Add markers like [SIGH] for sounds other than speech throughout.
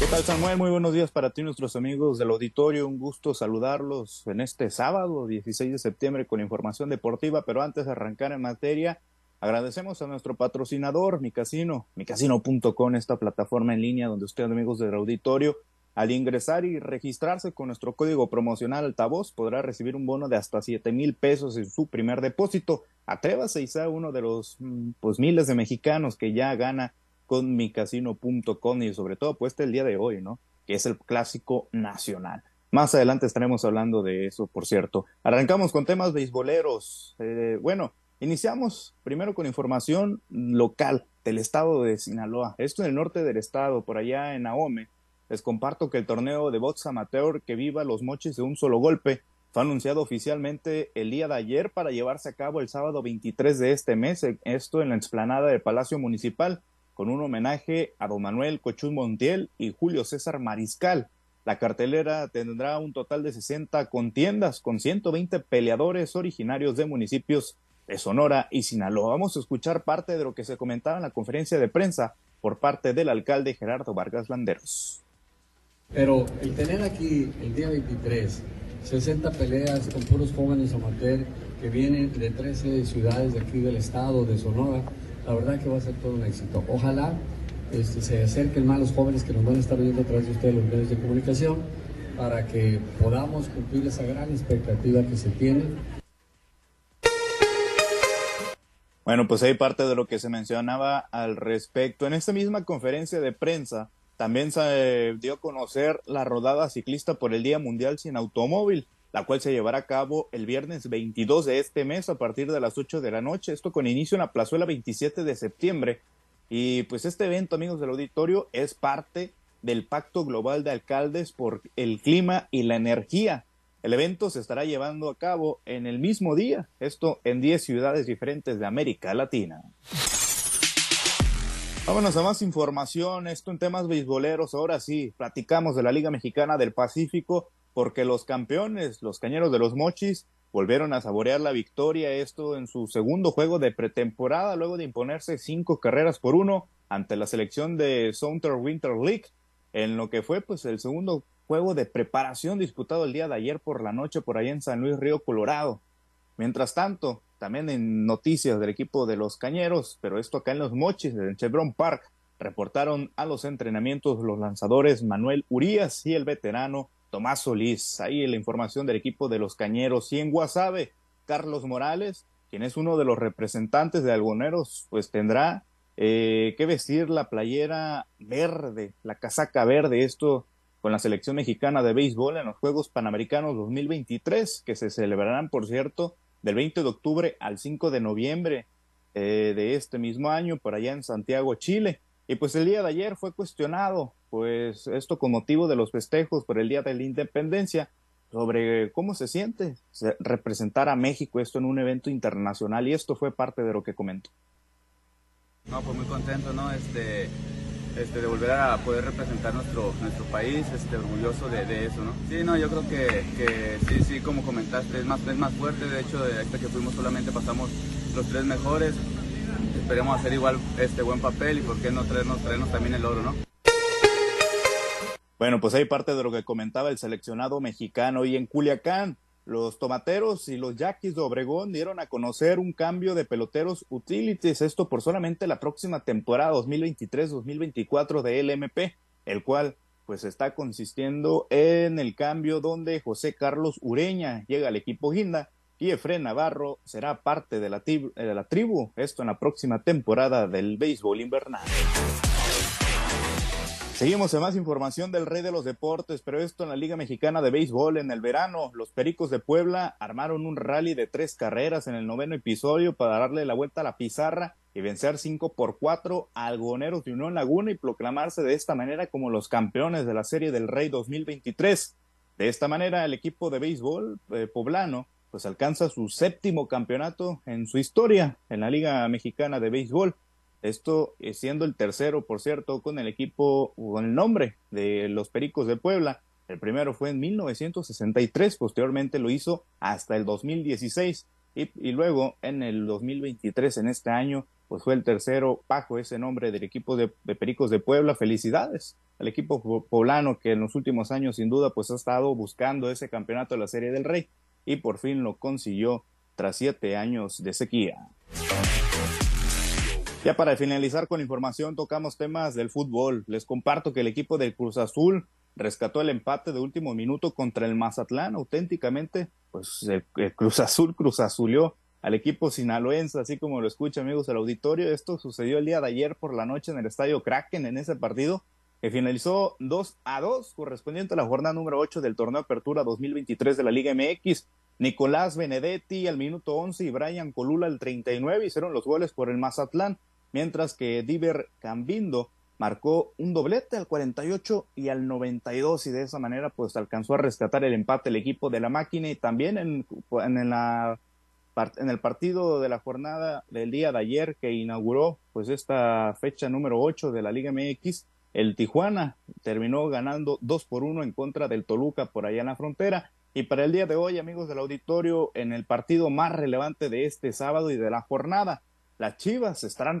¿Qué tal Samuel? Muy buenos días para ti, nuestros amigos del auditorio. Un gusto saludarlos en este sábado, 16 de septiembre, con información deportiva. Pero antes de arrancar en materia, agradecemos a nuestro patrocinador, mi casino, micasino.com, esta plataforma en línea donde usted, amigos del auditorio, al ingresar y registrarse con nuestro código promocional altavoz, podrá recibir un bono de hasta 7 mil pesos en su primer depósito. Atrévase y sea uno de los mm, pues miles de mexicanos que ya gana con micasino.com y sobre todo pues el día de hoy, ¿no? Que es el clásico nacional. Más adelante estaremos hablando de eso, por cierto. Arrancamos con temas beisboleros. Eh, bueno, iniciamos primero con información local del estado de Sinaloa. Esto en el norte del estado, por allá en Ahome. Les comparto que el torneo de box amateur que viva los mochis de un solo golpe fue anunciado oficialmente el día de ayer para llevarse a cabo el sábado 23 de este mes, esto en la explanada del Palacio Municipal con un homenaje a don Manuel Cochún Montiel y Julio César Mariscal. La cartelera tendrá un total de 60 contiendas con 120 peleadores originarios de municipios de Sonora y Sinaloa. Vamos a escuchar parte de lo que se comentaba en la conferencia de prensa por parte del alcalde Gerardo Vargas Landeros. Pero el tener aquí el día 23 60 peleas con puros jóvenes amateur que vienen de 13 ciudades de aquí del estado, de Sonora, la verdad que va a ser todo un éxito. Ojalá este, se acerquen más los jóvenes que nos van a estar viendo a través de ustedes los medios de comunicación para que podamos cumplir esa gran expectativa que se tiene. Bueno, pues hay parte de lo que se mencionaba al respecto. En esta misma conferencia de prensa también se dio a conocer la rodada ciclista por el Día Mundial sin Automóvil la cual se llevará a cabo el viernes 22 de este mes a partir de las 8 de la noche, esto con inicio en la plazuela 27 de septiembre. Y pues este evento, amigos del auditorio, es parte del Pacto Global de Alcaldes por el Clima y la Energía. El evento se estará llevando a cabo en el mismo día, esto en 10 ciudades diferentes de América Latina. Vámonos a más información, esto en temas beisboleros, ahora sí, platicamos de la Liga Mexicana del Pacífico porque los campeones, los cañeros de los mochis, volvieron a saborear la victoria, esto en su segundo juego de pretemporada, luego de imponerse cinco carreras por uno ante la selección de Southern Winter League, en lo que fue pues el segundo juego de preparación disputado el día de ayer por la noche por allá en San Luis Río Colorado. Mientras tanto, también en noticias del equipo de los Cañeros, pero esto acá en los Mochis, en Chevron Park, reportaron a los entrenamientos los lanzadores Manuel Urias y el veterano Tomás Solís. Ahí la información del equipo de los Cañeros. Y en Guasave, Carlos Morales, quien es uno de los representantes de Algoneros, pues tendrá eh, que vestir la playera verde, la casaca verde, esto con la selección mexicana de béisbol en los Juegos Panamericanos 2023, que se celebrarán, por cierto, del 20 de octubre al 5 de noviembre eh, de este mismo año, por allá en Santiago, Chile. Y pues el día de ayer fue cuestionado pues esto con motivo de los festejos por el Día de la Independencia, sobre cómo se siente representar a México esto en un evento internacional y esto fue parte de lo que comentó. No, pues muy contento, ¿no? Este, este, de volver a poder representar nuestro, nuestro país, este, orgulloso de, eso, ¿no? Sí, no, yo creo que, que, sí, sí, como comentaste, es más, es más fuerte, de hecho, de este que fuimos solamente pasamos los tres mejores, esperemos hacer igual este buen papel y por qué no traernos, traernos también el oro, ¿no? Bueno, pues hay parte de lo que comentaba el seleccionado mexicano y en Culiacán. Los tomateros y los yaquis de Obregón dieron a conocer un cambio de peloteros utilities, esto por solamente la próxima temporada 2023-2024 de LMP, el cual pues está consistiendo en el cambio donde José Carlos Ureña llega al equipo Guinda y Efren Navarro será parte de la, de la tribu, esto en la próxima temporada del béisbol invernal. Seguimos en más información del rey de los deportes, pero esto en la Liga Mexicana de Béisbol en el verano. Los Pericos de Puebla armaron un rally de tres carreras en el noveno episodio para darle la vuelta a la pizarra y vencer cinco por cuatro a Algoneros de Unión Laguna y proclamarse de esta manera como los campeones de la Serie del Rey 2023. De esta manera, el equipo de béisbol eh, poblano pues alcanza su séptimo campeonato en su historia en la Liga Mexicana de Béisbol esto siendo el tercero, por cierto, con el equipo, con el nombre de los Pericos de Puebla. El primero fue en 1963, posteriormente lo hizo hasta el 2016 y, luego en el 2023, en este año, pues fue el tercero bajo ese nombre del equipo de, Pericos de Puebla. Felicidades al equipo poblano que en los últimos años sin duda pues ha estado buscando ese campeonato de la Serie del Rey y por fin lo consiguió tras siete años de sequía. Ya para finalizar con información tocamos temas del fútbol. Les comparto que el equipo del Cruz Azul rescató el empate de último minuto contra el Mazatlán. Auténticamente, pues el, Cruz Azul Cruz Azulió al equipo sinaloense, así como lo escucha amigos del auditorio. Esto sucedió el día de ayer por la noche en el estadio Kraken en ese partido que finalizó 2 a 2 correspondiente a la jornada número 8 del torneo Apertura 2023 de la Liga MX. Nicolás Benedetti al minuto 11 y Brian Colula al 39 hicieron los goles por el Mazatlán, mientras que Diver Cambindo marcó un doblete al 48 y al 92 y de esa manera pues alcanzó a rescatar el empate el equipo de la máquina y también en, en la en el partido de la jornada del día de ayer que inauguró pues esta fecha número 8 de la Liga MX, el Tijuana terminó ganando 2 por 1 en contra del Toluca por allá en la frontera. Y para el día de hoy, amigos del auditorio, en el partido más relevante de este sábado y de la jornada, las Chivas estarán,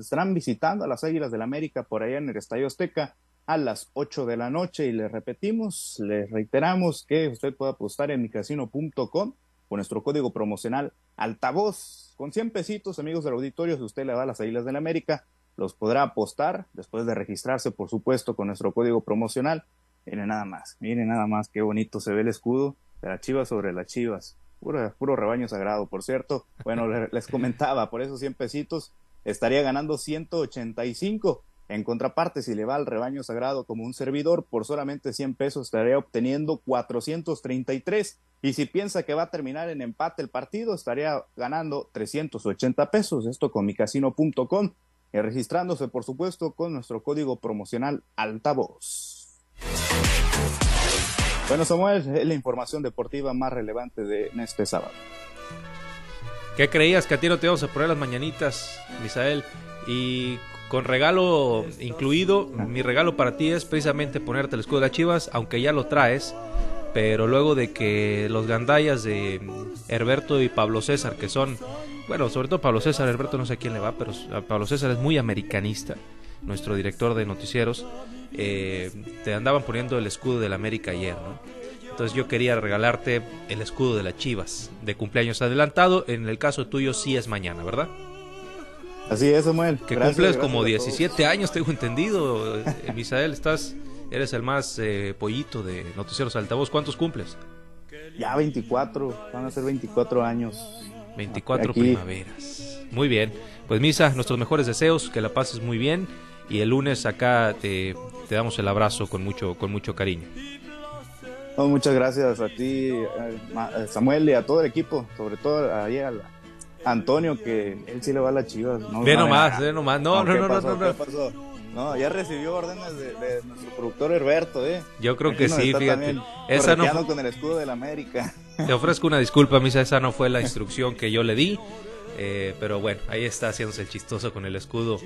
estarán visitando a las Águilas del América por allá en el Estadio Azteca a las 8 de la noche y le repetimos, le reiteramos que usted puede apostar en micasino.com con nuestro código promocional altavoz con 100 pesitos, amigos del auditorio, si usted le da a las Islas del América, los podrá apostar después de registrarse, por supuesto, con nuestro código promocional. Miren nada más, miren nada más qué bonito se ve el escudo de las chivas sobre las chivas. Puro, puro rebaño sagrado, por cierto. Bueno, [LAUGHS] les comentaba, por esos 100 pesitos estaría ganando 185 en contraparte, si le va al rebaño sagrado como un servidor, por solamente 100 pesos estaría obteniendo 433. Y si piensa que va a terminar en empate el partido, estaría ganando 380 pesos. Esto con micasino.com y registrándose, por supuesto, con nuestro código promocional Altavoz. Bueno, Samuel, es la información deportiva más relevante de este sábado. ¿Qué creías que a ti no te íbamos a poner las mañanitas, Misael? Y con regalo incluido. Mi regalo para ti es precisamente ponerte el escudo de las Chivas, aunque ya lo traes. Pero luego de que los gandayas de Herberto y Pablo César, que son, bueno, sobre todo Pablo César, Herberto no sé a quién le va, pero Pablo César es muy americanista, nuestro director de noticieros, eh, te andaban poniendo el escudo del América ayer, ¿no? Entonces yo quería regalarte el escudo de las Chivas de cumpleaños adelantado. En el caso tuyo sí es mañana, ¿verdad? Así es, Samuel. Que cumples como 17 años, tengo entendido. Eh, Misael, estás, eres el más eh, pollito de Noticieros Altavoz. ¿Cuántos cumples? Ya 24, van a ser 24 años. 24 primaveras. Muy bien. Pues Misa, nuestros mejores deseos, que la pases muy bien y el lunes acá te, te damos el abrazo con mucho, con mucho cariño. muchas gracias a ti, eh, Samuel, y a todo el equipo, sobre todo ahí a la, Antonio, que él sí le va a las chivas. No, ve nomás, ve nomás. No, no, no, no, no, no. ya recibió órdenes de, nuestro productor Herberto, ¿eh? Yo creo que sí, fíjate. Esa no con el escudo del América. Te ofrezco una disculpa, misa, esa no fue la instrucción que yo le di. Eh, pero bueno, ahí está haciéndose el chistoso con el escudo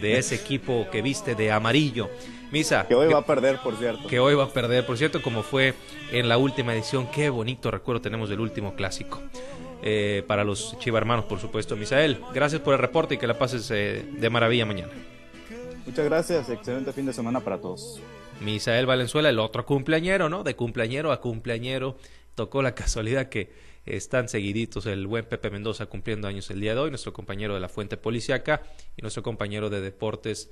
de ese equipo que viste de amarillo. Misa. Que hoy va a perder, por cierto. Que hoy va a perder, por cierto, como fue en la última edición. Qué bonito recuerdo tenemos del último clásico. Eh, para los Chiva hermanos, por supuesto. Misael, gracias por el reporte y que la pases eh, de maravilla mañana. Muchas gracias, excelente fin de semana para todos. Misael Valenzuela, el otro cumpleañero, ¿no? De cumpleañero a cumpleañero, tocó la casualidad que están seguiditos el buen Pepe Mendoza cumpliendo años el día de hoy, nuestro compañero de la Fuente Policiaca y nuestro compañero de Deportes